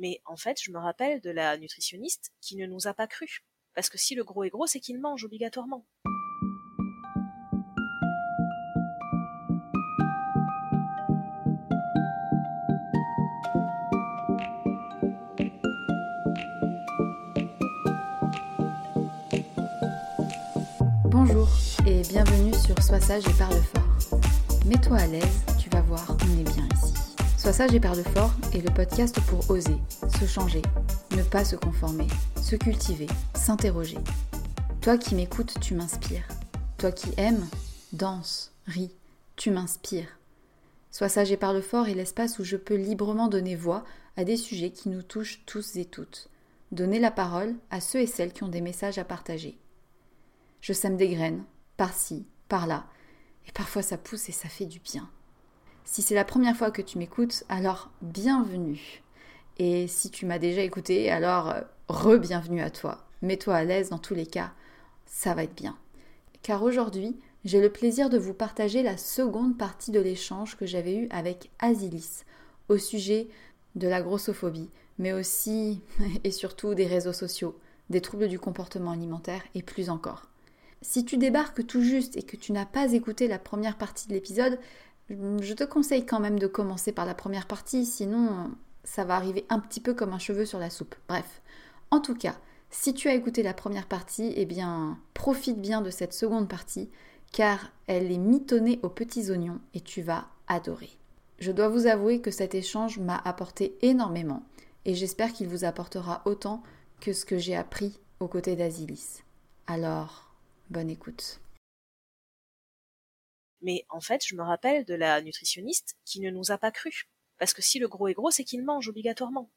Mais en fait, je me rappelle de la nutritionniste qui ne nous a pas cru. Parce que si le gros est gros, c'est qu'il mange obligatoirement. Bonjour et bienvenue sur Sois sage et parle fort. Mets-toi à l'aise, tu vas voir, on est bien. Sois sage et parle fort est le podcast pour oser, se changer, ne pas se conformer, se cultiver, s'interroger. Toi qui m'écoutes, tu m'inspires. Toi qui aimes, danse, ris, tu m'inspires. Sois sage et parle fort est l'espace où je peux librement donner voix à des sujets qui nous touchent tous et toutes. Donner la parole à ceux et celles qui ont des messages à partager. Je sème des graines, par-ci, par-là, et parfois ça pousse et ça fait du bien. Si c'est la première fois que tu m'écoutes, alors bienvenue. Et si tu m'as déjà écouté, alors euh, re-bienvenue à toi. Mets-toi à l'aise dans tous les cas, ça va être bien. Car aujourd'hui, j'ai le plaisir de vous partager la seconde partie de l'échange que j'avais eu avec Asilis au sujet de la grossophobie, mais aussi et surtout des réseaux sociaux, des troubles du comportement alimentaire et plus encore. Si tu débarques tout juste et que tu n'as pas écouté la première partie de l'épisode, je te conseille quand même de commencer par la première partie, sinon ça va arriver un petit peu comme un cheveu sur la soupe. Bref, en tout cas, si tu as écouté la première partie, eh bien, profite bien de cette seconde partie, car elle est mitonnée aux petits oignons et tu vas adorer. Je dois vous avouer que cet échange m'a apporté énormément, et j'espère qu'il vous apportera autant que ce que j'ai appris aux côtés d'Asilis. Alors, bonne écoute. Mais en fait, je me rappelle de la nutritionniste qui ne nous a pas cru. Parce que si le gros est gros, c'est qu'il mange obligatoirement.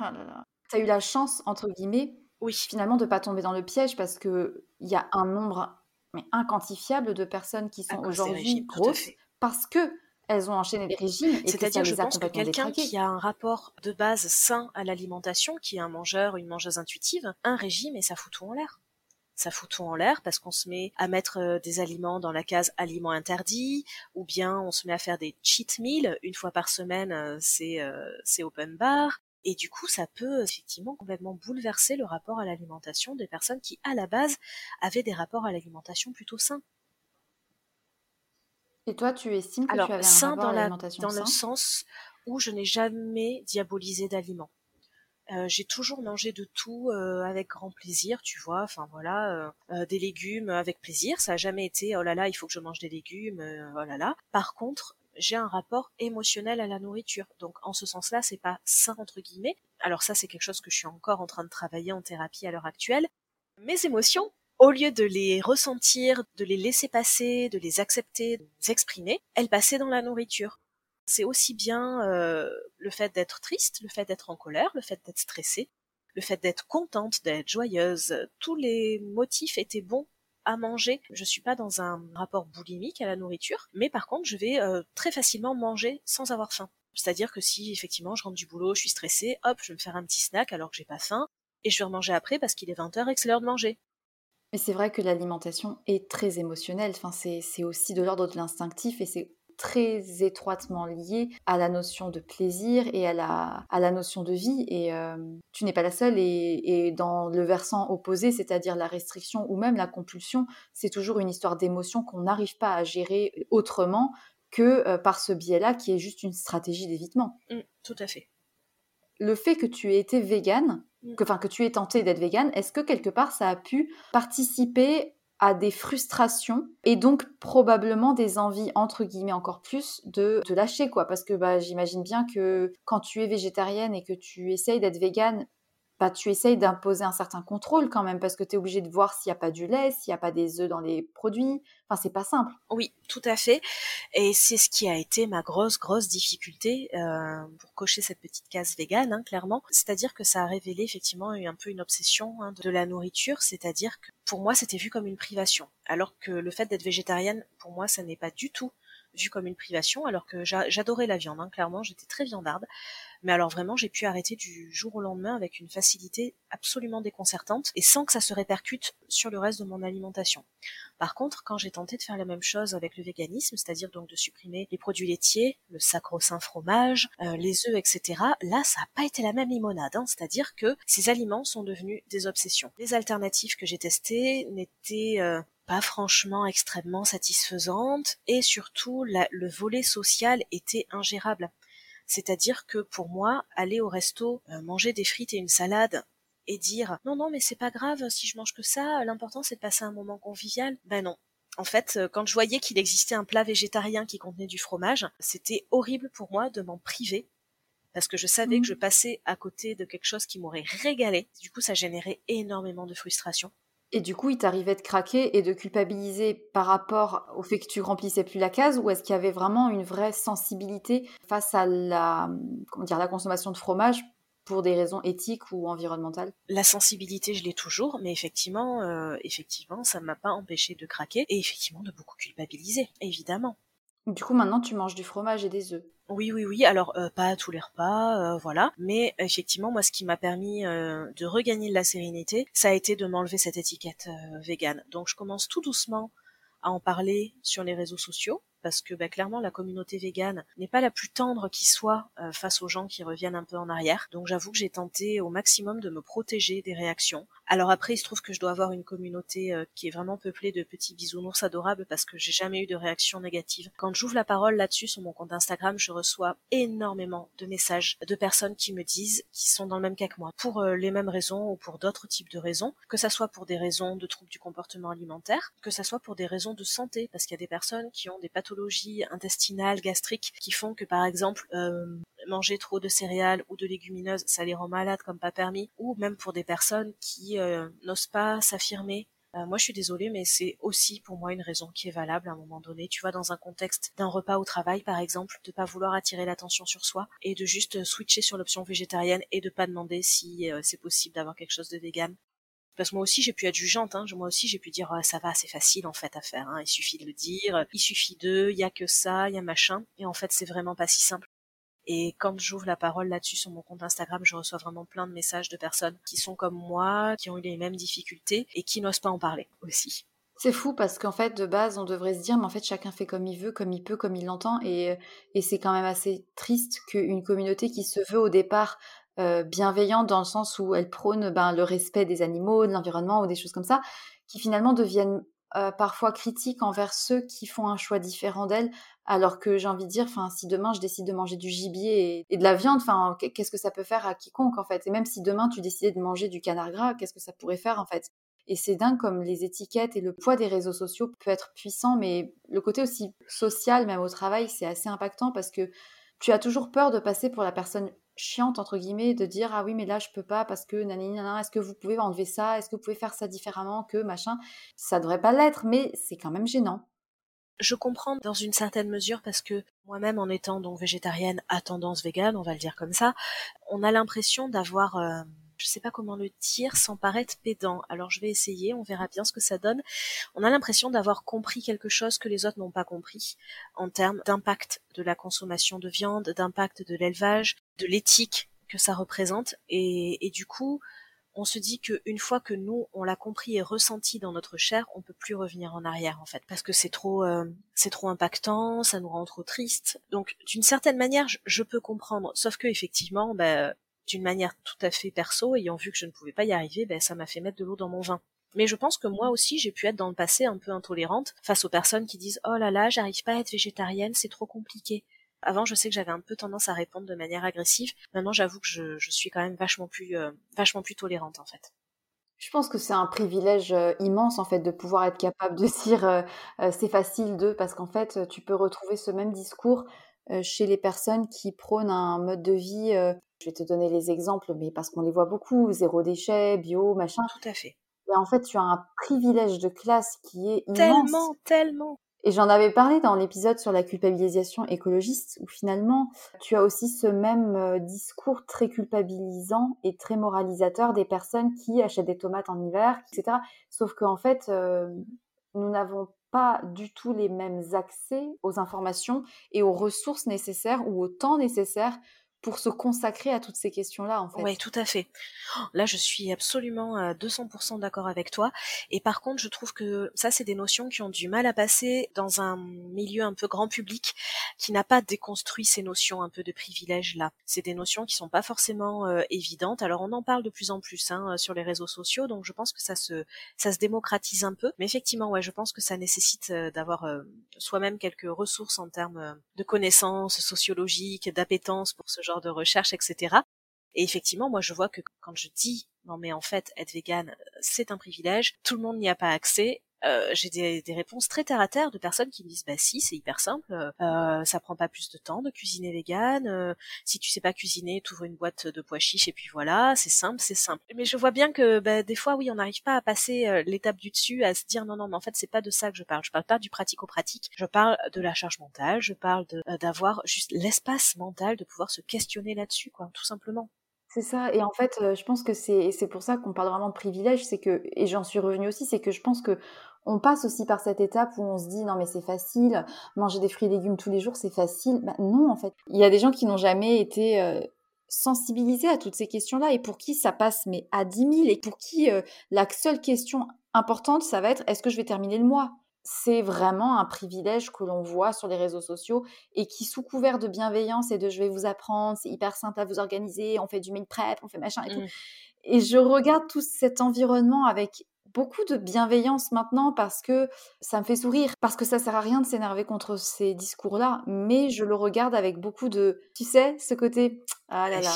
Oh là là. T'as eu la chance, entre guillemets, Oui. finalement, de pas tomber dans le piège parce que il y a un nombre mais inquantifiable de personnes qui sont aujourd'hui grosses parce que elles ont enchaîné les régimes et que ça C'est-à-dire, je pense que quelqu'un qui a un rapport de base sain à l'alimentation, qui est un mangeur, une mangeuse intuitive, un régime et ça fout tout en l'air. Ça fout tout en l'air parce qu'on se met à mettre euh, des aliments dans la case aliments interdits, ou bien on se met à faire des cheat meals une fois par semaine, euh, c'est euh, c'est open bar. Et du coup, ça peut effectivement complètement bouleverser le rapport à l'alimentation des personnes qui, à la base, avaient des rapports à l'alimentation plutôt sains. Et toi, tu estimes que Alors, tu avais un sain rapport dans, à la, l'alimentation dans le sens où je n'ai jamais diabolisé d'aliments. Euh, j'ai toujours mangé de tout euh, avec grand plaisir, tu vois. Enfin voilà, euh, des légumes avec plaisir. Ça a jamais été oh là là, il faut que je mange des légumes, oh là là. Par contre, j'ai un rapport émotionnel à la nourriture. Donc en ce sens-là, c'est pas sain entre guillemets. Alors ça, c'est quelque chose que je suis encore en train de travailler en thérapie à l'heure actuelle. Mes émotions, au lieu de les ressentir, de les laisser passer, de les accepter, de les exprimer, elles passaient dans la nourriture. C'est aussi bien euh, le fait d'être triste, le fait d'être en colère, le fait d'être stressée, le fait d'être contente, d'être joyeuse. Tous les motifs étaient bons à manger. Je suis pas dans un rapport boulimique à la nourriture, mais par contre, je vais euh, très facilement manger sans avoir faim. C'est-à-dire que si effectivement je rentre du boulot, je suis stressée, hop, je vais me faire un petit snack alors que j'ai pas faim, et je vais remanger après parce qu'il est 20h et que c'est l'heure de manger. Mais c'est vrai que l'alimentation est très émotionnelle. Enfin, c'est c'est aussi de l'ordre de l'instinctif et c'est très étroitement lié à la notion de plaisir et à la, à la notion de vie. Et euh, tu n'es pas la seule. Et, et dans le versant opposé, c'est-à-dire la restriction ou même la compulsion, c'est toujours une histoire d'émotion qu'on n'arrive pas à gérer autrement que euh, par ce biais-là, qui est juste une stratégie d'évitement. Mm, tout à fait. Le fait que tu aies été végane, Mm. que, que tu aies tenté d'être végane, est-ce que quelque part ça a pu participer à des frustrations et donc probablement des envies entre guillemets encore plus de te lâcher quoi. Parce que bah j'imagine bien que quand tu es végétarienne et que tu essayes d'être végane bah, tu essayes d'imposer un certain contrôle quand même parce que tu es obligé de voir s'il n'y a pas du lait, s'il n'y a pas des œufs dans les produits. Enfin, c'est pas simple. Oui, tout à fait. Et c'est ce qui a été ma grosse, grosse difficulté euh, pour cocher cette petite case végane, hein, clairement. C'est-à-dire que ça a révélé effectivement un peu une obsession hein, de la nourriture, c'est-à-dire que pour moi, c'était vu comme une privation. Alors que le fait d'être végétarienne, pour moi, ça n'est pas du tout vu comme une privation, alors que j'adorais la viande, hein, clairement, j'étais très viandarde. Mais alors vraiment, j'ai pu arrêter du jour au lendemain avec une facilité absolument déconcertante et sans que ça se répercute sur le reste de mon alimentation. Par contre, quand j'ai tenté de faire la même chose avec le véganisme, c'est-à-dire donc de supprimer les produits laitiers, le sacro-saint fromage, euh, les œufs, etc., là, ça n'a pas été la même limonade. Hein, c'est-à-dire que ces aliments sont devenus des obsessions. Les alternatives que j'ai testées n'étaient euh, pas franchement extrêmement satisfaisantes et surtout la, le volet social était ingérable. C'est-à-dire que pour moi, aller au resto, euh, manger des frites et une salade et dire non non mais c'est pas grave si je mange que ça, l'important c'est de passer un moment convivial. Ben non. En fait, quand je voyais qu'il existait un plat végétarien qui contenait du fromage, c'était horrible pour moi de m'en priver parce que je savais mmh. que je passais à côté de quelque chose qui m'aurait régalé. Du coup, ça générait énormément de frustration. Et du coup, il t'arrivait de craquer et de culpabiliser par rapport au fait que tu remplissais plus la case ou est-ce qu'il y avait vraiment une vraie sensibilité face à la, comment consommation de fromage pour des raisons éthiques ou environnementales? La sensibilité, je l'ai toujours, mais effectivement, euh, effectivement, ça ne m'a pas empêché de craquer et effectivement de beaucoup culpabiliser, évidemment. Du coup, maintenant, tu manges du fromage et des œufs. Oui, oui, oui. Alors, euh, pas à tous les repas, euh, voilà. Mais effectivement, moi, ce qui m'a permis euh, de regagner de la sérénité, ça a été de m'enlever cette étiquette végane. Donc, je commence tout doucement à en parler sur les réseaux sociaux parce que bah, clairement la communauté végane n'est pas la plus tendre qui soit euh, face aux gens qui reviennent un peu en arrière. Donc j'avoue que j'ai tenté au maximum de me protéger des réactions. Alors après, il se trouve que je dois avoir une communauté euh, qui est vraiment peuplée de petits bisounours adorables parce que j'ai jamais eu de réaction négative. Quand j'ouvre la parole là-dessus sur mon compte Instagram, je reçois énormément de messages de personnes qui me disent qu'ils sont dans le même cas que moi pour euh, les mêmes raisons ou pour d'autres types de raisons, que ça soit pour des raisons de troubles du comportement alimentaire, que ça soit pour des raisons de santé parce qu'il y a des personnes qui ont des pathologies intestinales, gastriques, qui font que par exemple euh, manger trop de céréales ou de légumineuses, ça les rend malades comme pas permis, ou même pour des personnes qui euh, n'osent pas s'affirmer Euh, moi, je suis désolée, mais c'est aussi pour moi une raison qui est valable à un moment donné. Tu vois, dans un contexte d'un repas au travail, par exemple, de pas vouloir attirer l'attention sur soi et de juste switcher sur l'option végétarienne et de pas demander si c'est possible d'avoir quelque chose de vegan. Parce que moi aussi j'ai pu être jugeante, hein. moi aussi j'ai pu dire oh, ça va, c'est facile en fait à faire, hein. il suffit de le dire, il suffit de, il y a que ça, il y a machin, et en fait c'est vraiment pas si simple. Et quand j'ouvre la parole là-dessus sur mon compte Instagram, je reçois vraiment plein de messages de personnes qui sont comme moi, qui ont eu les mêmes difficultés et qui n'osent pas en parler aussi. C'est fou parce qu'en fait, de base, on devrait se dire, mais en fait, chacun fait comme il veut, comme il peut, comme il l'entend. Et, et c'est quand même assez triste qu'une communauté qui se veut au départ euh, bienveillante dans le sens où elle prône ben, le respect des animaux, de l'environnement ou des choses comme ça, qui finalement deviennent euh, parfois critiques envers ceux qui font un choix différent d'elle, alors que j'ai envie de dire, si demain je décide de manger du gibier et, de la viande, qu'est-ce que ça peut faire à quiconque en fait? Et même si demain tu décidais de manger du canard gras, qu'est-ce que ça pourrait faire en fait? Et c'est dingue comme les étiquettes et le poids des réseaux sociaux peut être puissant, mais le côté aussi social, même au travail, c'est assez impactant parce que tu as toujours peur de passer pour la personne chiante entre guillemets de dire ah oui mais là je peux pas parce que nanani est-ce que vous pouvez enlever ça? Est-ce que vous pouvez faire ça différemment que machin? Ça devrait pas l'être mais c'est quand même gênant. Je comprends dans une certaine mesure parce que moi-même en étant donc végétarienne à tendance végane on va le dire comme ça on a l'impression d'avoir euh, je sais pas comment le dire sans paraître pédant. Alors je vais essayer, on verra bien ce que ça donne. On a l'impression d'avoir compris quelque chose que les autres n'ont pas compris en termes d'impact de la consommation de viande, d'impact de l'élevage, de l'éthique que ça représente. Et, du coup, on se dit qu'une fois que nous on l'a compris et ressenti dans notre chair, on peut plus revenir en arrière en fait, parce que c'est trop, euh, c'est trop impactant, ça nous rend trop triste. Donc d'une certaine manière, je, je, peux comprendre, sauf que effectivement, ben, d'une manière tout à fait perso, ayant vu que je ne pouvais pas y arriver, ben, ça m'a fait mettre de l'eau dans mon vin. Mais je pense que moi aussi, j'ai pu être dans le passé un peu intolérante face aux personnes qui disent Oh là là, j'arrive pas à être végétarienne, c'est trop compliqué. Avant, je sais que j'avais un peu tendance à répondre de manière agressive. Maintenant, j'avoue que je, suis quand même vachement plus, euh, vachement plus tolérante en fait. Je pense que c'est un privilège euh, immense en fait de pouvoir être capable de dire euh, c'est facile de parce qu'en fait tu peux retrouver ce même discours chez les personnes qui prônent un mode de vie je vais te donner les exemples, mais parce qu'on les voit beaucoup, zéro déchet, bio, machin. Tout à fait. Et en fait, tu as un privilège de classe qui est immense. Tellement, tellement. Et j'en avais parlé dans l'épisode sur la culpabilisation écologiste, où finalement, tu as aussi ce même euh, discours très culpabilisant et très moralisateur des personnes qui achètent des tomates en hiver, etc. Sauf qu'en fait, euh, nous n'avons pas du tout les mêmes accès aux informations et aux ressources nécessaires ou au temps nécessaire pour se consacrer à toutes ces questions-là, en fait. Oui, tout à fait. Là, je suis absolument à 200% d'accord avec toi. Et par contre, je trouve que ça, c'est des notions qui ont du mal à passer dans un milieu un peu grand public qui n'a pas déconstruit ces notions un peu de privilèges là. C'est des notions qui sont pas forcément euh, évidentes. Alors, on en parle de plus en plus hein, sur les réseaux sociaux, donc je pense que ça se ça se démocratise un peu. Mais effectivement, ouais, je pense que ça nécessite euh, d'avoir euh, soi-même quelques ressources en termes de connaissances sociologiques, d'appétence pour ce genre de recherche, etc. Et effectivement, moi, je vois que quand je dis non mais en fait, être vegan, c'est un privilège, tout le monde n'y a pas accès, euh, j'ai des, des, réponses très terre à terre de personnes qui me disent bah si c'est hyper simple euh, ça prend pas plus de temps de cuisiner vegan euh, si tu sais pas cuisiner tu ouvres une boîte de pois chiches et puis voilà c'est simple c'est simple. Mais je vois bien que bah, des fois oui on n'arrive pas à passer euh, l'étape du dessus à se dire non non mais en fait c'est pas de ça que je parle. Je parle pas du pratico-pratique. Je parle de la charge mentale. Je parle euh, d'avoir juste l'espace mental de pouvoir se questionner là-dessus quoi tout simplement. C'est ça. Et en fait, je pense que c'est pour ça qu'on parle vraiment de privilège, c'est que et j'en suis revenue aussi, c'est que je pense que on passe aussi par cette étape où on se dit non mais c'est facile, manger des fruits et légumes tous les jours c'est facile. Bah, non en fait, il y a des gens qui n'ont jamais été sensibilisés à toutes ces questions-là et pour qui ça passe mais à 10 000 et pour qui la seule question importante ça va être est-ce que je vais terminer le mois? C'est vraiment un privilège que l'on voit sur les réseaux sociaux et qui, sous couvert de bienveillance et de je vais vous apprendre, c'est hyper simple à vous organiser, on fait du meal prep, on fait machin et tout. Mmh. Et je regarde tout cet environnement avec beaucoup de bienveillance maintenant parce que ça me fait sourire, parce que ça sert à rien de s'énerver contre ces discours-là, mais je le regarde avec beaucoup de, tu sais, ce côté, ah là là,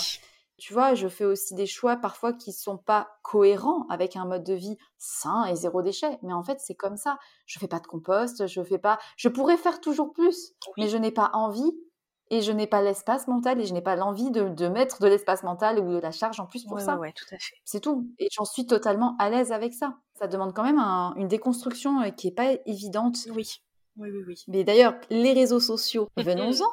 tu vois, je fais aussi des choix parfois qui sont pas cohérents avec un mode de vie sain et zéro déchet. Mais en fait, c'est comme ça. Je fais pas de compost, je fais pas. Je pourrais faire toujours plus, mais je n'ai pas envie et je n'ai pas l'espace mental et je n'ai pas l'envie de, mettre de l'espace mental ou de la charge en plus pour ça. Ouais, tout à fait. C'est tout. Et j'en suis totalement à l'aise avec ça. Ça demande quand même une déconstruction qui n'est pas évidente. Oui. Oui, oui, oui. Mais d'ailleurs, les réseaux sociaux, venons-en.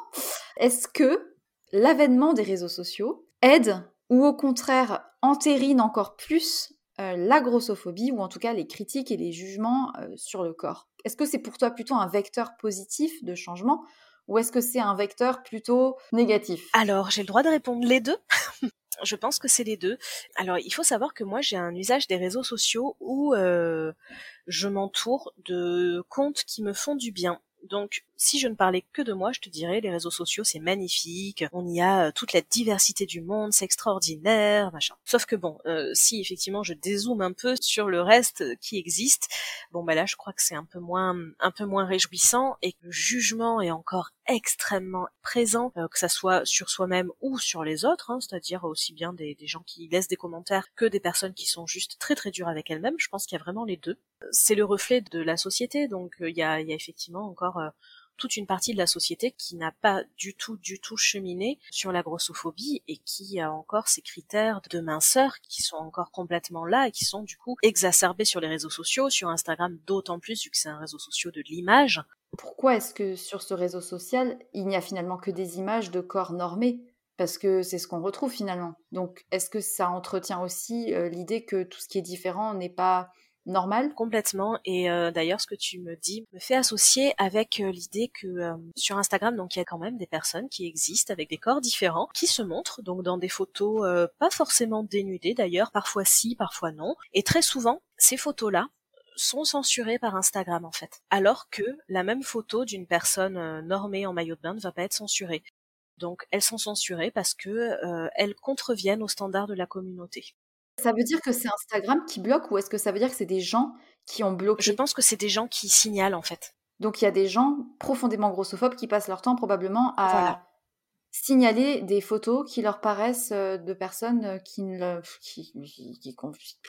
Est-ce que l'avènement des réseaux sociaux aide ou au contraire entérine encore plus euh, la grossophobie ou en tout cas les critiques et les jugements euh, sur le corps? Est-ce que c'est pour toi plutôt un vecteur positif de changement ou est-ce que c'est un vecteur plutôt négatif? Alors, j'ai le droit de répondre les deux. je pense que c'est les deux. Alors, il faut savoir que moi, j'ai un usage des réseaux sociaux où euh, je m'entoure de comptes qui me font du bien. Donc, si je ne parlais que de moi, je te dirais, les réseaux sociaux, c'est magnifique, on y a euh, toute la diversité du monde, c'est extraordinaire, machin. Sauf que bon, euh, si effectivement je dézoome un peu sur le reste qui existe, bon bah là, je crois que c'est un peu moins, un peu moins réjouissant et que le jugement est encore extrêmement présent, euh, que ça soit sur soi-même ou sur les autres, hein, c'est-à-dire aussi bien des, gens qui laissent des commentaires que des personnes qui sont juste très très dures avec elles-mêmes. Je pense qu'il y a vraiment les deux. C'est le reflet de la société, donc il y a, y a effectivement encore toute une partie de la société qui n'a pas du tout, du tout cheminé sur la grossophobie et qui a encore ces critères de minceur qui sont encore complètement là et qui sont du coup exacerbés sur les réseaux sociaux, sur Instagram d'autant plus vu que c'est un réseau social de l'image. Pourquoi est-ce que sur ce réseau social, il n'y a finalement que des images de corps normés? Parce que c'est ce qu'on retrouve finalement. Donc, est-ce que ça entretient aussi euh, l'idée que tout ce qui est différent n'est pas normal Complètement. Et euh, d'ailleurs, ce que tu me dis me fait associer avec euh, l'idée que euh, sur Instagram, donc il y a quand même des personnes qui existent avec des corps différents, qui se montrent donc dans des photos pas forcément dénudées d'ailleurs, parfois si, parfois non. Et très souvent, ces photos-là sont censurées par Instagram en fait, alors que la même photo d'une personne normée en maillot de bain ne va pas être censurée. Donc elles sont censurées parce que elles contreviennent aux standards de la communauté. Ça veut dire que c'est Instagram qui bloque ou est-ce que ça veut dire que c'est des gens qui ont bloqué? Je pense que c'est des gens qui signalent en fait. Donc il y a des gens profondément grossophobes qui passent leur temps probablement à signaler des photos qui leur paraissent euh, de personnes euh, qui, ne, qui, qui,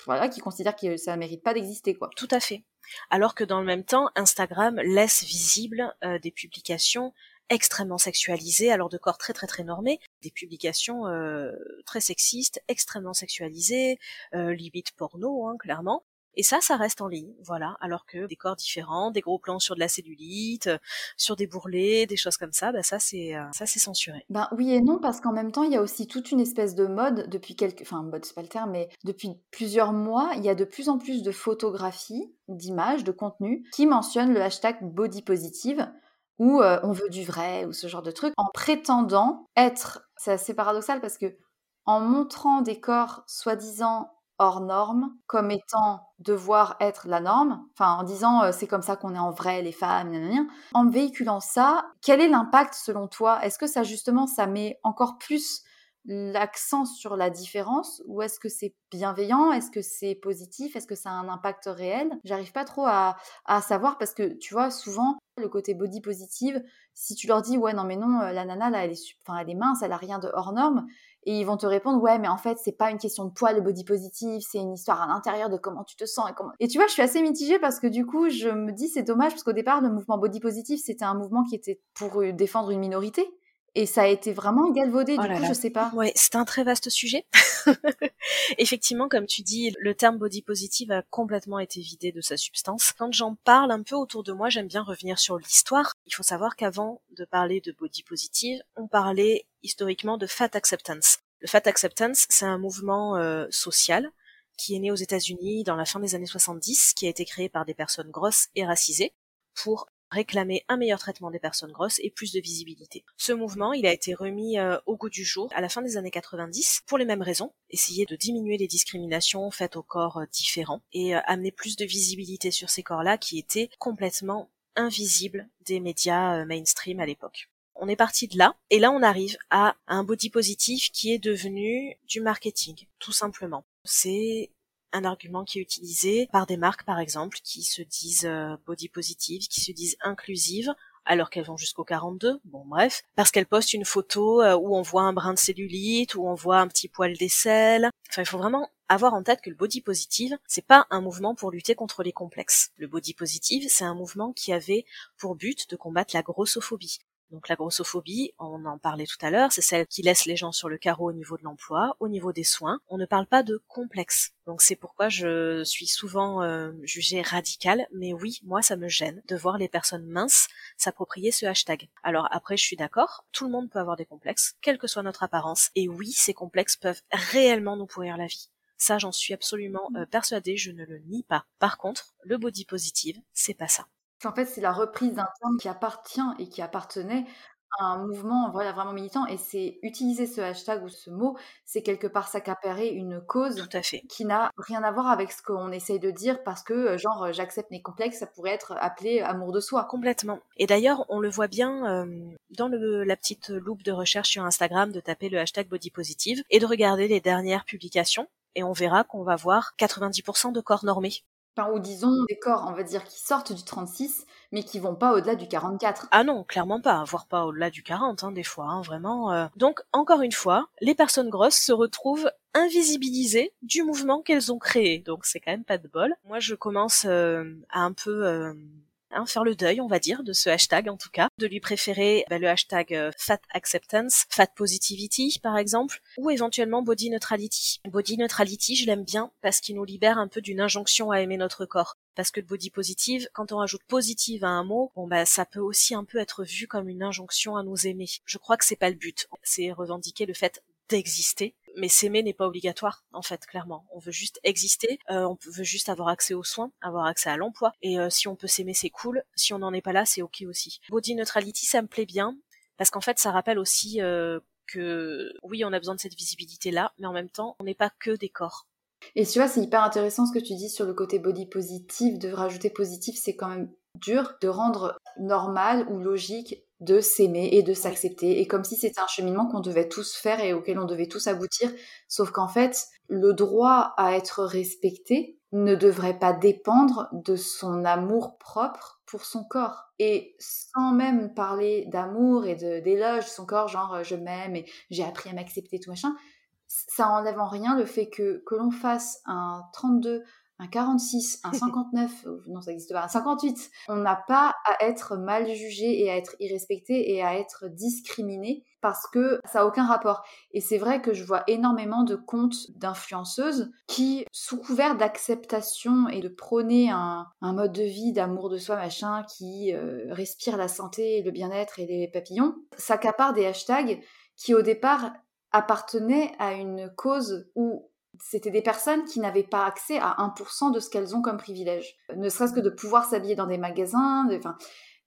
voilà, qui considèrent que ça ne mérite pas d'exister. quoi. Tout à fait. Alors que dans le même temps, Instagram laisse visible euh, des publications extrêmement sexualisées, alors de corps très très très normés, des publications euh, très sexistes, extrêmement sexualisées, euh, limite porno, hein, clairement. Et ça, ça reste en ligne, voilà. Alors que des corps différents, des gros plans sur de la cellulite, sur des bourrelets, des choses comme ça, bah ça c'est euh, ça c'est censuré. Ben oui et non parce qu'en même temps il y a aussi toute une espèce de mode depuis quelques, enfin mode c'est pas le terme, mais depuis plusieurs mois il y a de plus en plus de photographies, d'images, de contenus qui mentionnent le hashtag body positive ou on veut du vrai ou ce genre de truc en prétendant être c'est assez paradoxal parce que en montrant des corps soi-disant hors normes comme étant devoir être la norme, enfin en disant c'est comme ça qu'on est en vrai les femmes, en véhiculant ça, quel est l'impact selon toi? Est-ce que ça justement ça met encore plus l'accent sur la différence ou est-ce que c'est bienveillant? Est-ce que c'est positif? Est-ce que ça a un impact réel? J'arrive pas trop à, savoir parce que tu vois, souvent, le côté body positive, si tu leur dis ouais, non, mais non, euh, la nana là, elle est, enfin, elle est mince, elle a rien de hors norme, et ils vont te répondre ouais, mais en fait, c'est pas une question de poids le body positive, c'est une histoire à l'intérieur de comment tu te sens et comment. Et tu vois, je suis assez mitigée parce que du coup, je me dis c'est dommage parce qu'au départ, le mouvement body positive, c'était un mouvement qui était pour euh, défendre une minorité et ça a été vraiment galvaudé, du oh coup, je sais pas. Ouais, c'est un très vaste sujet. Effectivement, comme tu dis, le terme body positive a complètement été vidé de sa substance. Quand j'en parle un peu autour de moi, j'aime bien revenir sur l'histoire. Il faut savoir qu'avant de parler de body positive, on parlait historiquement de fat acceptance. Le fat acceptance, c'est un mouvement euh, social qui est né aux États-Unis dans la fin des années 70, qui a été créé par des personnes grosses et racisées pour réclamer un meilleur traitement des personnes grosses et plus de visibilité. Ce mouvement, il a été remis euh, au goût du jour à la fin des années 90 pour les mêmes raisons, essayer de diminuer les discriminations faites aux corps euh, différents et euh, amener plus de visibilité sur ces corps-là qui étaient complètement invisibles des médias mainstream à l'époque. On est parti de là, et là on arrive à un body positif qui est devenu du marketing, tout simplement. C'est un argument qui est utilisé par des marques, par exemple, qui se disent euh, body positive, qui se disent inclusives, alors qu'elles vont jusqu'au 42, bon bref, parce qu'elles postent une photo euh, où on voit un brin de cellulite, où on voit un petit poil d'aisselle. Enfin, il faut vraiment avoir en tête que le body positive, c'est pas un mouvement pour lutter contre les complexes. Le body positive, c'est un mouvement qui avait pour but de combattre la grossophobie. Donc la grossophobie, on en parlait tout à l'heure, c'est celle qui laisse les gens sur le carreau au niveau de l'emploi, au niveau des soins. On ne parle pas de complexe. Donc c'est pourquoi je suis souvent euh, jugée radicale, mais oui, moi ça me gêne de voir les personnes minces s'approprier ce hashtag. Alors après je suis d'accord, tout le monde peut avoir des complexes, quelle que soit notre apparence, et oui, ces complexes peuvent réellement nous pourrir la vie. Ça, j'en suis absolument euh, persuadée, je ne le nie pas. Par contre, le body positive, c'est pas ça. En fait, c'est la reprise d'un terme qui appartient et qui appartenait à un mouvement voilà, vraiment militant. Et c'est utiliser ce hashtag ou ce mot, c'est quelque part s'accaparer une cause Tout à fait. qui n'a rien à voir avec ce qu'on essaye de dire parce que, euh, genre, euh, j'accepte mes complexes, ça pourrait être appelé amour de soi. Complètement. Et d'ailleurs, on le voit bien euh, dans le, la petite loupe de recherche sur Instagram de taper le hashtag body positive et de regarder les dernières publications. Et on verra qu'on va voir 90% de corps normés. Enfin, ou disons des corps, on va dire, qui sortent du 36, mais qui vont pas au-delà du 44. Ah non, clairement pas, voire pas au-delà du 40, hein, des fois, hein, vraiment. euh. Donc, encore une fois, les personnes grosses se retrouvent invisibilisées du mouvement qu'elles ont créé. Donc, c'est quand même pas de bol. Moi, je commence euh, à un peu... euh, hein, faire le deuil, on va dire, de ce hashtag en tout cas, de lui préférer bah, le hashtag euh, fat acceptance, fat positivity par exemple, ou éventuellement body neutrality. Body neutrality, je l'aime bien parce qu'il nous libère un peu d'une injonction à aimer notre corps. Parce que le body positive, quand on rajoute positive à un mot, bon bah ça peut aussi un peu être vu comme une injonction à nous aimer. Je crois que c'est pas le but. C'est revendiquer le fait d'exister. Mais s'aimer n'est pas obligatoire, en fait, clairement. On veut juste exister, euh, on veut juste avoir accès aux soins, avoir accès à l'emploi. Et euh, si on peut s'aimer, c'est cool. Si on n'en est pas là, c'est ok aussi. Body neutrality, ça me plaît bien, parce qu'en fait, ça rappelle aussi euh, que oui, on a besoin de cette visibilité-là, mais en même temps, on n'est pas que des corps. Et tu vois, c'est hyper intéressant ce que tu dis sur le côté body positif, de rajouter positif, c'est quand même dur de rendre normal ou logique de s'aimer et de s'accepter, et comme si c'était un cheminement qu'on devait tous faire et auquel on devait tous aboutir, sauf qu'en fait, le droit à être respecté ne devrait pas dépendre de son amour propre pour son corps. Et sans même parler d'amour et d'éloge de son corps, genre je m'aime et j'ai appris à m'accepter, tout machin, ça enlève en rien le fait que, que l'on fasse un 32, un 46, un 59, non ça n'existe pas, un 58, on n'a pas à être mal jugé et à être irrespecté et à être discriminé parce que ça n'a aucun rapport. Et c'est vrai que je vois énormément de comptes d'influenceuses qui, sous couvert d'acceptation et de prôner un, un, mode de vie, d'amour de soi, machin, qui euh, respire la santé, le bien-être et les papillons, s'accaparent des hashtags qui au départ appartenaient à une cause où c'était des personnes qui n'avaient pas accès à 1% de ce qu'elles ont comme privilège. Ne serait-ce que de pouvoir s'habiller dans des magasins. De,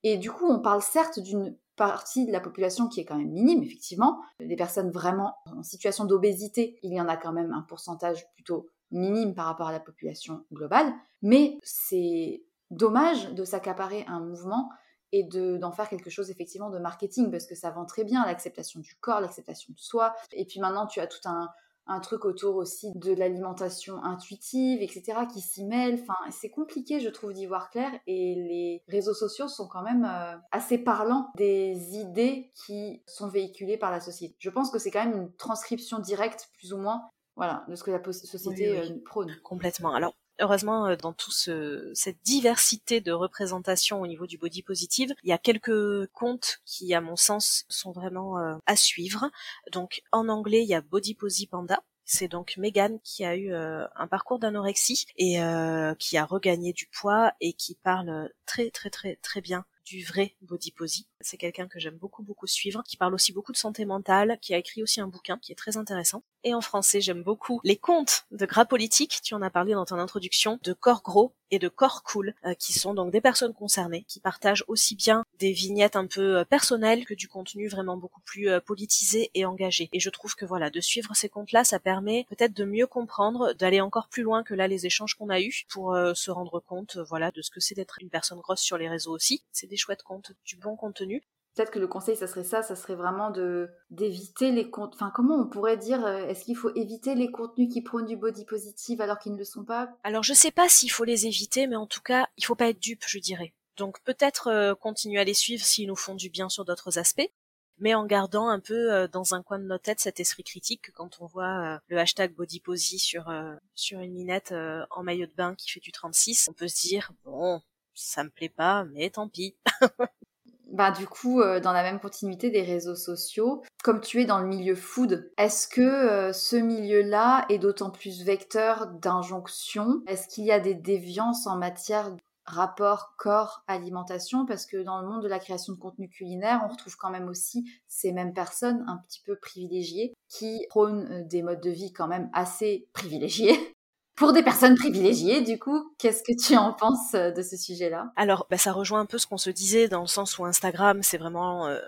et du coup, on parle certes d'une partie de la population qui est quand même minime, effectivement. Des personnes vraiment en situation d'obésité, il y en a quand même un pourcentage plutôt minime par rapport à la population globale. Mais c'est dommage de s'accaparer un mouvement et d'en faire quelque chose effectivement de marketing parce que ça vend très bien l'acceptation du corps, l'acceptation de soi. Et puis maintenant, tu as tout un, un truc autour aussi de l'alimentation intuitive, etc., qui s'y mêle. Enfin, c'est compliqué, je trouve, d'y voir clair. Et les réseaux sociaux sont quand même euh, assez parlants des idées qui sont véhiculées par la société. Je pense que c'est quand même une transcription directe, plus ou moins, voilà, de ce que la société oui, oui. Euh, prône. Complètement. Alors, heureusement, euh, dans toute ce, cette diversité de représentation au niveau du body positive, il y a quelques comptes qui, à mon sens, sont vraiment euh, à suivre. Donc, en anglais, il y a Body Posy Panda. C'est donc Megan qui a eu euh, un parcours d'anorexie et qui a regagné du poids et qui parle très très très très bien du vrai body posy. C'est quelqu'un que j'aime beaucoup beaucoup suivre, qui parle aussi beaucoup de santé mentale, qui a écrit aussi un bouquin qui est très intéressant. Et en français, j'aime beaucoup les contes de gras politique, tu en as parlé dans ton introduction, de corps gros et de corps cool, euh, qui sont donc des personnes concernées, qui partagent aussi bien des vignettes un peu euh, personnelles que du contenu vraiment beaucoup plus euh, politisé et engagé. Et je trouve que voilà, de suivre ces comptes-là, ça permet peut-être de mieux comprendre, d'aller encore plus loin que là les échanges qu'on a eus pour se rendre compte, voilà, de ce que c'est d'être une personne grosse sur les réseaux aussi. Des chouettes comptes, du bon contenu. Peut-être que le conseil, ça serait ça, ça serait vraiment de d'éviter les comptes. Enfin, comment on pourrait dire euh, Est-ce qu'il faut éviter les contenus qui prônent du body positive alors qu'ils ne le sont pas? Alors, je sais pas s'il faut les éviter, mais en tout cas, il faut pas être dupe, je dirais. Donc, peut-être euh, continuer à les suivre s'ils nous font du bien sur d'autres aspects, mais en gardant un peu euh, dans un coin de notre tête cet esprit critique que quand on voit euh, le hashtag bodyposy sur sur une minette en maillot de bain qui fait du 36, on peut se dire bon, ça me plaît pas, mais tant pis. Bah du coup, euh, dans la même continuité des réseaux sociaux, comme tu es dans le milieu food, est-ce que euh, ce milieu-là est d'autant plus vecteur d'injonction? Est-ce qu'il y a des déviances en matière rapport corps-alimentation? Parce que dans le monde de la création de contenu culinaire, on retrouve quand même aussi ces mêmes personnes un petit peu privilégiées qui prônent euh, des modes de vie quand même assez privilégiés pour des personnes privilégiées, du coup, qu'est-ce que tu en penses euh, de ce sujet-là? Alors, bah, ça rejoint un peu ce qu'on se disait dans le sens où Instagram, c'est vraiment euh,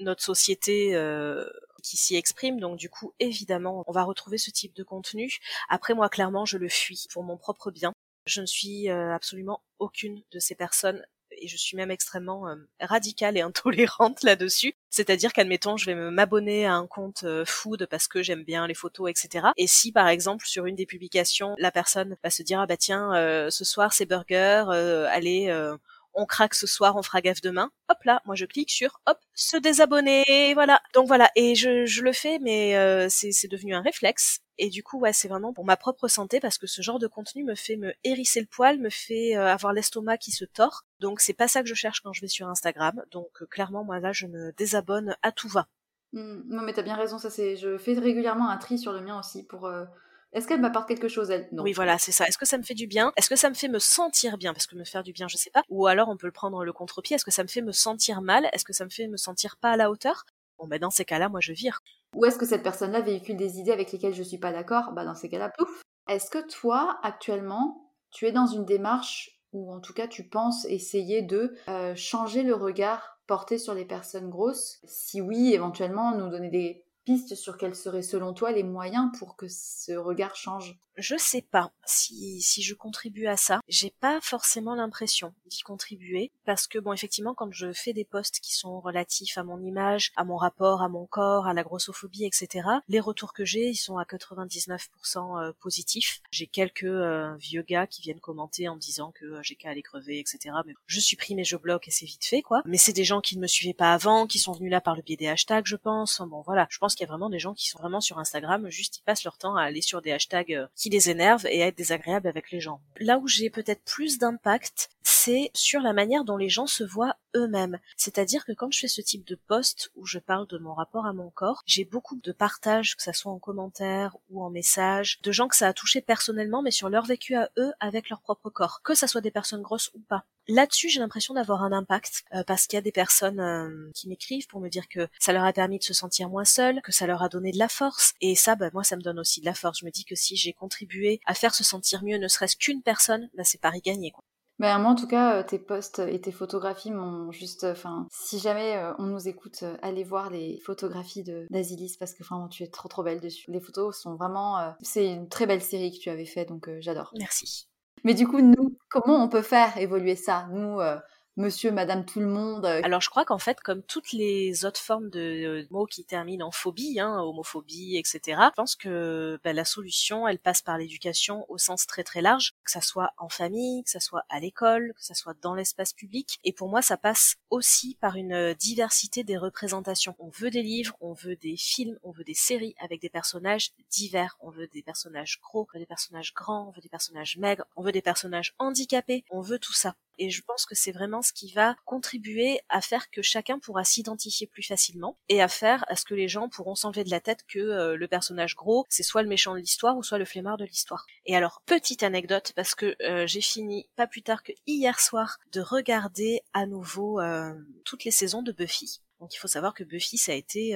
notre société euh, qui s'y exprime. Donc, du coup, évidemment, on va retrouver ce type de contenu. Après, moi, clairement, je le fuis pour mon propre bien. Je ne suis absolument aucune de ces personnes et je suis même extrêmement euh, radicale et intolérante là-dessus. C'est-à-dire qu'admettons, je vais m'abonner à un compte euh, food parce que j'aime bien les photos, etc. Et si par exemple sur une des publications, la personne va se dire ah bah tiens, euh, ce soir c'est burger, allez on craque ce soir, on fera gaffe demain. Hop là, moi je clique sur hop se désabonner, voilà. Donc voilà, et je, le fais, mais euh, c'est devenu un réflexe. Et du coup, ouais, c'est vraiment pour ma propre santé parce que ce genre de contenu me fait me hérisser le poil, me fait euh, avoir l'estomac qui se tord. Donc c'est pas ça que je cherche quand je vais sur Instagram. Donc euh, clairement, moi là, je me désabonne à tout va. Mmh, non mais t'as bien raison, ça c'est, je fais régulièrement un tri sur le mien aussi pour est-ce qu'elle m'apporte quelque chose, elle? Non. Oui, voilà, c'est ça. Est-ce que ça me fait du bien? Est-ce que ça me fait me sentir bien? Parce que me faire du bien, je sais pas. Ou alors on peut le prendre le contre-pied. Est-ce que ça me fait me sentir mal? Est-ce que ça me fait me sentir pas à la hauteur? Bon, ben dans ces cas-là, moi je vire. Ou est-ce que cette personne-là véhicule des idées avec lesquelles je suis pas d'accord? Bah dans ces cas-là, pouf. Est-ce que toi, actuellement, tu es dans une démarche ou en tout cas tu penses essayer de euh, changer le regard porté sur les personnes grosses? Si oui, éventuellement nous donner des pistes sur quels seraient selon toi les moyens pour que ce regard change? Je sais pas si, si je contribue à ça. J'ai pas forcément l'impression d'y contribuer parce que bon effectivement quand je fais des posts qui sont relatifs à mon image, à mon rapport, à mon corps, à la grossophobie, etc. Les retours que j'ai ils sont à 99% euh, positifs. J'ai quelques euh, vieux gars qui viennent commenter en disant que euh, j'ai qu'à aller crever, etc. Mais je supprime et je bloque et c'est vite fait quoi. Mais c'est des gens qui ne me suivaient pas avant, qui sont venus là par le biais des hashtags je pense. Bon voilà, je pense qu'il y a vraiment des gens qui sont vraiment sur Instagram, juste ils passent leur temps à aller sur des hashtags euh, qui les énervent et à être désagréables avec les gens. Là où j'ai peut-être plus d'impact, c'est sur la manière dont les gens se voient eux-mêmes. C'est-à-dire que quand je fais ce type de post où je parle de mon rapport à mon corps, j'ai beaucoup de partages, que ça soit en commentaire ou en message, de gens que ça a touché personnellement, mais sur leur vécu à eux avec leur propre corps, que ça soit des personnes grosses ou pas. Là-dessus, j'ai l'impression d'avoir un impact euh, parce qu'il y a des personnes euh, qui m'écrivent pour me dire que ça leur a permis de se sentir moins seul, que ça leur a donné de la force. Et ça, bah, moi, ça me donne aussi de la force. Je me dis que si j'ai contribué à faire se sentir mieux, ne serait-ce qu'une personne, bah, c'est pari gagné. Quoi. Ben, moi, en tout cas, euh, tes posts et tes photographies m'ont juste. Enfin, si jamais on nous écoute, allez voir les photographies de d'Asilis parce que vraiment, tu es trop trop belle dessus. Les photos sont vraiment. c'est une très belle série que tu avais fait, donc j'adore. Merci. Mais du coup, nous, comment on peut faire évoluer ça? Nous, euh, monsieur, madame, tout le monde. Euh, Alors je crois qu'en fait, comme toutes les autres formes de mots qui terminent en phobie, hein, homophobie, etc., je pense que bah, la solution, elle passe par l'éducation au sens très très large, que ça soit en famille, que ça soit à l'école, que ça soit dans l'espace public. Et pour moi, ça passe aussi par une diversité des représentations. On veut des livres, on veut des films, on veut des séries avec des personnages divers. On veut des personnages gros, on veut des personnages grands, on veut des personnages maigres, on veut des personnages handicapés, on veut tout ça. Et je pense que c'est vraiment ce qui va contribuer à faire que chacun pourra s'identifier plus facilement et à faire à ce que les gens pourront s'enlever de la tête que euh, le personnage gros, c'est soit le méchant de l'histoire ou soit le flemmard de l'histoire. Et alors, petite anecdote, parce que euh, j'ai fini pas plus tard que hier soir de regarder à nouveau euh, toutes les saisons de Buffy. Donc il faut savoir que Buffy, ça a été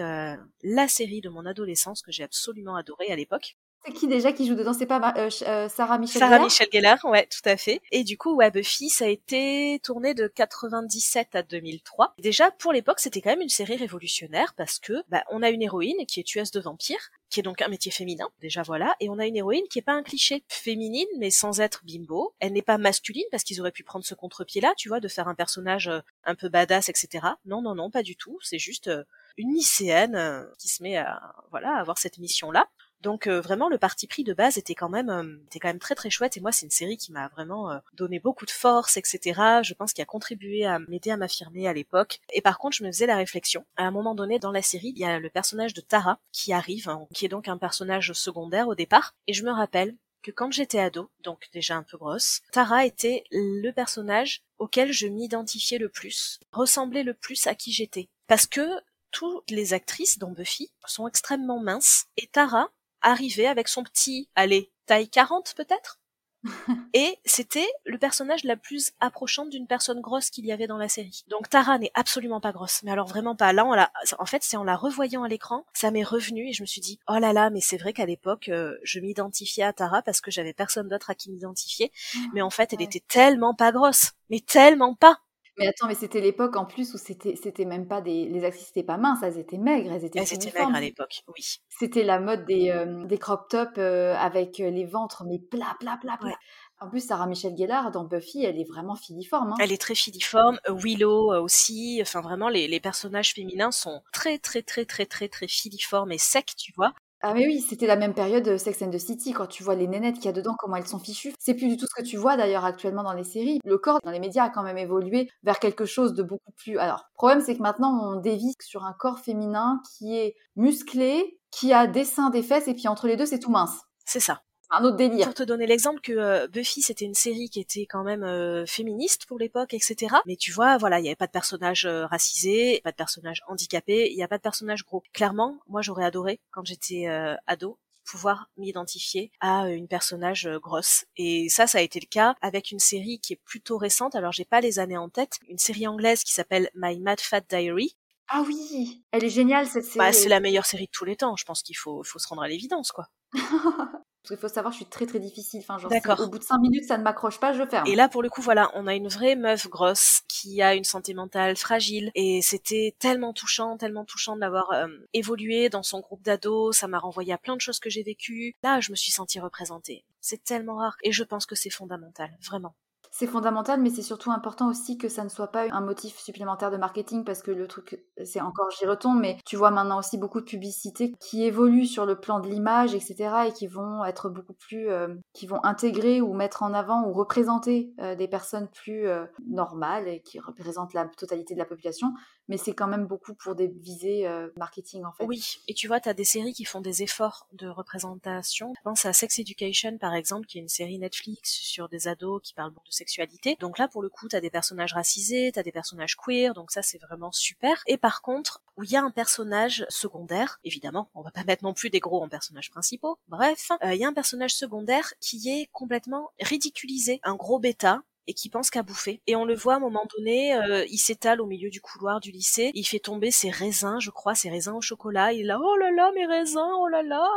la série de mon adolescence que j'ai absolument adorée à l'époque. C'est qui déjà qui joue dedans C'est pas euh, euh, Sarah Michelle Sarah Michelle Gellar, ouais, tout à fait. Et du coup, ouais, Buffy, ça a été tourné de 97 à 2003. Déjà, pour l'époque, c'était quand même une série révolutionnaire parce que bah, on a une héroïne qui est tueuse de vampires, qui est donc un métier féminin, déjà voilà, et on a une héroïne qui est pas un cliché féminine, mais sans être bimbo. Elle n'est pas masculine parce qu'ils auraient pu prendre ce contre-pied-là, tu vois, de faire un personnage euh, un peu badass, etc. Non, non, non, pas du tout. C'est juste une lycéenne qui se met à voilà à avoir cette mission là donc euh, vraiment le parti pris de base était quand même euh, était quand même très très chouette et moi c'est une série qui m'a vraiment euh, donné beaucoup de force etc. Je pense qu'il a contribué à m'aider à m'affirmer à l'époque. Et par contre je me faisais la réflexion à un moment donné dans la série il y a le personnage de Tara qui arrive hein, qui est donc un personnage secondaire au départ et je me rappelle que quand j'étais ado, donc déjà un peu grosse, Tara était le personnage auquel je m'identifiais le plus, ressemblait le plus à qui j'étais. Parce que toutes les actrices dans Buffy sont extrêmement minces et Tara arrivait avec son petit, allez, taille 40 peut-être? Et c'était le personnage la plus approchante d'une personne grosse qu'il y avait dans la série. Donc Tara n'est absolument pas grosse, mais alors vraiment pas. Là, on l'a. En fait, c'est en la revoyant à l'écran, ça m'est revenu et je me suis dit, oh là là, mais c'est vrai qu'à l'époque, euh, je m'identifiais à Tara parce que j'avais personne d'autre à qui m'identifier. Ah, mais en fait, elle était tellement pas grosse, mais tellement pas. Mais attends, mais c'était l'époque en plus où c'était c'était même pas des les actrices étaient pas minces, elles étaient maigres, elles étaient. Elles étaient maigres à l'époque, oui. C'était la mode des euh, des crop tops euh, avec les ventres mais plat plat plat plat. En plus, Sarah Michelle Gellar dans Buffy, elle est vraiment filiforme. Hein. Elle est très filiforme. Euh, Willow euh, aussi. Enfin, vraiment, les, les, personnages féminins sont très, très, très, très, très, très filiformes et secs, tu vois. Ah mais oui, c'était la même période euh, Sex and the City, quand tu vois les nénettes qu'il y a dedans, comment elles sont fichues. C'est plus du tout ce que tu vois d'ailleurs actuellement dans les séries. Le corps dans les médias a quand même évolué vers quelque chose de beaucoup plus... Alors, problème c'est que maintenant on dévie sur un corps féminin qui est musclé, qui a des seins, des fesses, et puis entre les deux c'est tout mince. C'est ça un autre délire. Pour te donner l'exemple que euh, Buffy c'était une série qui était quand même euh, féministe pour l'époque, etc. Mais tu vois, voilà, il n'y avait pas de personnage euh, racisé, pas de personnage handicapé, il n'y a pas de personnage gros. Clairement, moi j'aurais adoré quand j'étais ado pouvoir m'identifier à une personnage grosse. Et ça, ça a été le cas avec une série qui est plutôt récente. Alors, j'ai pas les années en tête. Une série anglaise qui s'appelle My Mad Fat Diary. Ah oui, elle est géniale cette bah, série. c'est la meilleure série de tous les temps. Je pense qu'il faut, faut se rendre à l'évidence, quoi. Parce qu'il faut savoir, je suis très très difficile. Enfin, genre, au bout de cinq minutes, ça ne m'accroche pas, je ferme. Et là, pour le coup, voilà, on a une vraie meuf grosse qui a une santé mentale fragile. Et c'était tellement touchant, tellement touchant de l'avoir euh, évolué dans son groupe d'ados. Ça m'a renvoyé à plein de choses que j'ai vécues. Là, je me suis sentie représentée. C'est tellement rare. Et je pense que c'est fondamental, vraiment c'est fondamental, mais c'est surtout important aussi que ça ne soit pas un motif supplémentaire de marketing parce que le truc, c'est encore, j'y retombe, mais tu vois maintenant aussi beaucoup de publicités qui évoluent sur le plan de l'image, etc., et qui vont être beaucoup plus, euh, qui vont intégrer ou mettre en avant ou représenter euh, des personnes plus euh, normales et qui représentent la totalité de la population, mais c'est quand même beaucoup pour des visées marketing en fait. Oui, et tu vois, tu as des séries qui font des efforts de représentation. Pense à Sex Education par exemple, qui est une série Netflix sur des ados qui parlent de sex donc là, pour le coup, t'as des personnages racisés, t'as des personnages queer, donc ça c'est vraiment super. Et par contre, où il y a un personnage secondaire, évidemment, on va pas mettre non plus des gros en personnages principaux. Bref, euh, il y a un personnage secondaire qui est complètement ridiculisé, un gros bêta, et qui pense qu'à bouffer. Et on le voit à un moment donné, euh, il s'étale au milieu du couloir du lycée, il fait tomber ses raisins, je crois, ses raisins au chocolat, il est là, oh là là, mes raisins, oh là là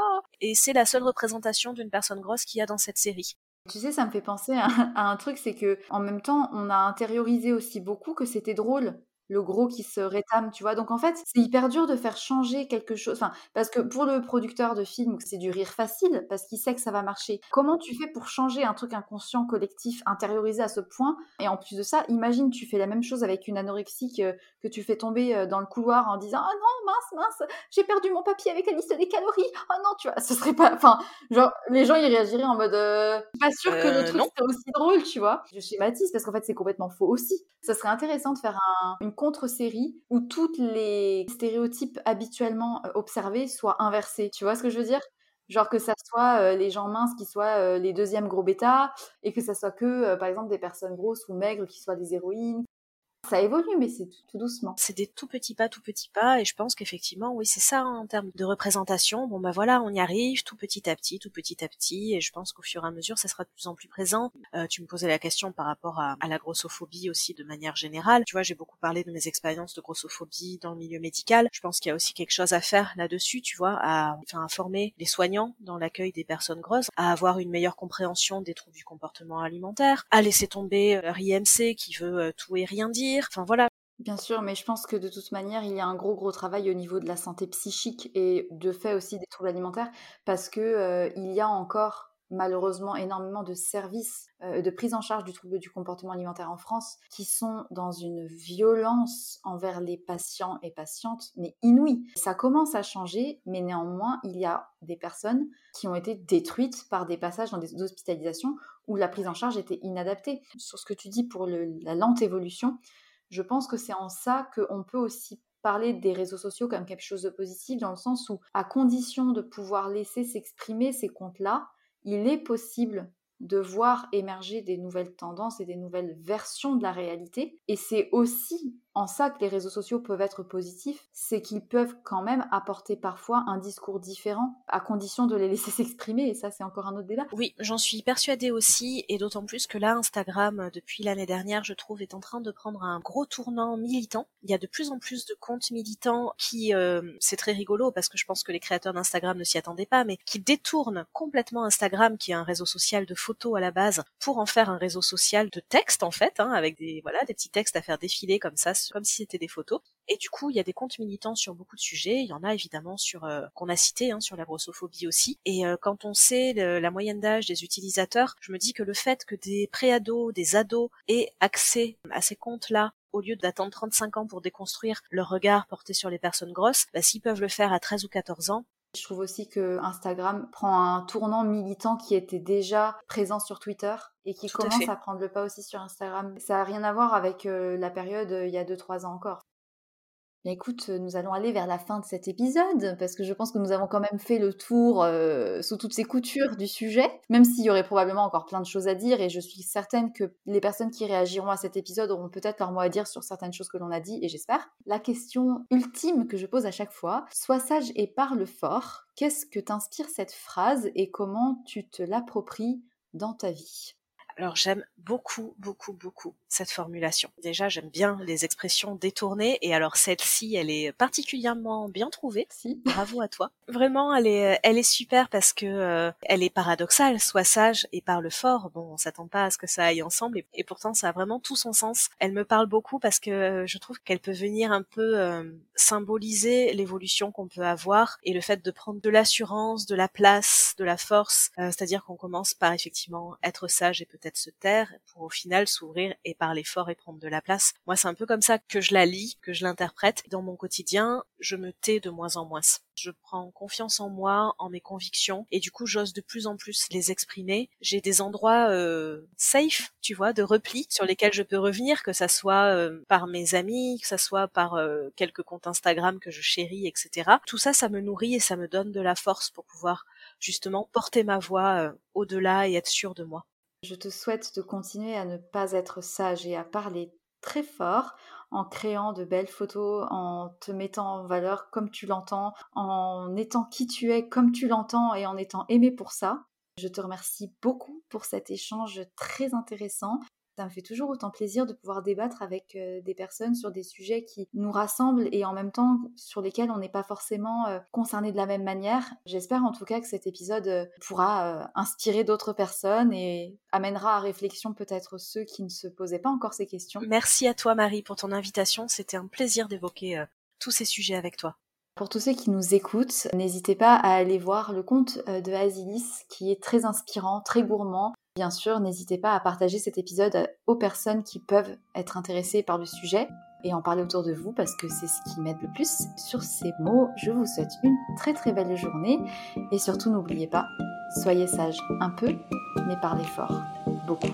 Et c'est la seule représentation d'une personne grosse qu'il y a dans cette série. Tu sais, ça me fait penser à, un truc, c'est que en même temps, on a intériorisé aussi beaucoup que c'était drôle le gros qui se rétame, tu vois. Donc en fait, c'est hyper dur de faire changer quelque chose. Enfin, parce que pour le producteur de film, c'est du rire facile parce qu'il sait que ça va marcher. Comment tu fais pour changer un truc inconscient, collectif, intériorisé à ce point? Et en plus de ça, imagine, tu fais la même chose avec une anorexique euh, que tu fais tomber euh, dans le couloir en disant Ah non, mince, mince, j'ai perdu mon papier avec la liste des calories. Oh non, tu vois, ce serait pas. Enfin, genre, les gens ils réagiraient en mode euh, Pas sûr que le truc serait aussi drôle, tu vois. Je schématise parce qu'en fait, c'est complètement faux aussi. Ça serait intéressant de faire un, une contre-série où toutes les stéréotypes habituellement euh, observés soient inversés. Tu vois ce que je veux dire? Genre que ça soit euh, les gens minces qui soient euh, les deuxièmes gros bêta et que ça soit que, par exemple, des personnes grosses ou maigres qui soient des héroïnes, ça évolue, mais c'est tout, doucement. C'est des tout petits pas, tout petits pas, et je pense qu'effectivement, oui, c'est ça hein, en termes de représentation. Bon, bah voilà, on y arrive, tout petit à petit, tout petit à petit, et je pense qu'au fur et à mesure, ça sera de plus en plus présent. Euh, tu me posais la question par rapport à, la grossophobie aussi de manière générale. Tu vois, j'ai beaucoup parlé de mes expériences de grossophobie dans le milieu médical. Je pense qu'il y a aussi quelque chose à faire là-dessus, tu vois, à, enfin, à former les soignants dans l'accueil des personnes grosses, à avoir une meilleure compréhension des troubles du comportement alimentaire, à laisser tomber euh, l'IMC qui veut euh, tout et rien dire Bien sûr, mais je pense que de toute manière, il y a un gros gros travail au niveau de la santé psychique et de fait aussi des troubles alimentaires parce que euh, il y a encore malheureusement énormément de services euh, de prise en charge du trouble du comportement alimentaire en France qui sont dans une violence envers les patients et patientes, mais inouïe. Ça commence à changer, mais néanmoins, il y a des personnes qui ont été détruites par des passages dans des hospitalisations où la prise en charge était inadaptée. Sur ce que tu dis pour la lente évolution, je pense que c'est en ça qu'on peut aussi parler des réseaux sociaux comme quelque chose de positif, dans le sens où, à condition de pouvoir laisser s'exprimer ces comptes-là, il est possible de voir émerger des nouvelles tendances et des nouvelles versions de la réalité. Et c'est aussi en ça que les réseaux sociaux peuvent être positifs, c'est qu'ils peuvent quand même apporter parfois un discours différent, à condition de les laisser s'exprimer, et ça c'est encore un autre débat. Oui, j'en suis persuadée aussi, et d'autant plus que là, Instagram, depuis l'année dernière, je trouve, est en train de prendre un gros tournant militant. Il y a de plus en plus de comptes militants qui, euh, c'est très rigolo, parce que je pense que les créateurs d'Instagram ne s'y attendaient pas, mais qui détournent complètement Instagram, qui est un réseau social de photos à la base, pour en faire un réseau social de texte, en fait, hein, avec des, voilà, des petits textes à faire défiler comme ça comme si c'était des photos. Et du coup, il y a des comptes militants sur beaucoup de sujets. Il y en a évidemment sur euh, qu'on a cité hein, sur la grossophobie aussi. Et euh, quand on sait la moyenne d'âge des utilisateurs, je me dis que le fait que des préados, des ados aient accès à ces comptes-là au lieu d'attendre 35 ans pour déconstruire leur regard porté sur les personnes grosses, bah, s'ils peuvent le faire à 13 ou 14 ans, je trouve aussi que Instagram prend un tournant militant qui était déjà présent sur Twitter et qui commence à, prendre le pas aussi sur Instagram. Ça n'a rien à voir avec euh, la période euh, il y a 2-3 ans encore écoute, nous allons aller vers la fin de cet épisode parce que je pense que nous avons quand même fait le tour euh, sous toutes ces coutures du sujet, même s'il y aurait probablement encore plein de choses à dire et je suis certaine que les personnes qui réagiront à cet épisode auront peut-être leur mot à dire sur certaines choses que l'on a dit et j'espère. La question ultime que je pose à chaque fois, sois sage et parle fort. Qu'est-ce que t'inspire cette phrase et comment tu te l'appropries dans ta vie? Alors j'aime beaucoup, beaucoup, beaucoup cette formulation. Déjà, j'aime bien les expressions détournées et alors celle-ci, elle est particulièrement bien trouvée. Si. Bravo à toi. Vraiment, elle est, elle est super parce que euh, elle est paradoxale. Sois sage et parle fort. Bon, on s'attend pas à ce que ça aille ensemble et, pourtant ça a vraiment tout son sens. Elle me parle beaucoup parce que euh, je trouve qu'elle peut venir un peu euh, symboliser l'évolution qu'on peut avoir et le fait de prendre de l'assurance, de la place, de la force. C'est-à-dire qu'on commence par effectivement être sage et peut-être se taire pour au final s'ouvrir et parler fort et prendre de la place. Moi, c'est un peu comme ça que je la lis, que je l'interprète. Dans mon quotidien, je me tais de moins en moins. Je prends confiance en moi, en mes convictions, et du coup, j'ose de plus en plus les exprimer. J'ai des endroits euh, safe, tu vois, de repli sur lesquels je peux revenir, que ça soit euh, par mes amis, que ça soit par euh, quelques comptes Instagram que je chéris, etc. Tout ça, ça me nourrit et ça me donne de la force pour pouvoir justement porter ma voix au-delà et être sûr de moi. Je te souhaite de continuer à ne pas être sage et à parler très fort en créant de belles photos, en te mettant en valeur comme tu l'entends, en étant qui tu es comme tu l'entends et en étant aimé pour ça. Je te remercie beaucoup pour cet échange très intéressant ça me fait toujours autant plaisir de pouvoir débattre avec euh, des personnes sur des sujets qui nous rassemblent et en même temps sur lesquels on n'est pas forcément euh, concerné de la même manière. J'espère en tout cas que cet épisode euh, pourra inspirer d'autres personnes et amènera à réflexion peut-être ceux qui ne se posaient pas encore ces questions. Merci à toi Marie pour ton invitation, c'était un plaisir d'évoquer tous ces sujets avec toi. Pour tous ceux qui nous écoutent, n'hésitez pas à aller voir le compte de Asilis qui est très inspirant, très gourmand. Bien sûr, n'hésitez pas à partager cet épisode aux personnes qui peuvent être intéressées par le sujet et en parler autour de vous parce que c'est ce qui m'aide le plus. Sur ces mots, je vous souhaite une très très belle journée et surtout n'oubliez pas, soyez sage un peu, mais parlez fort beaucoup.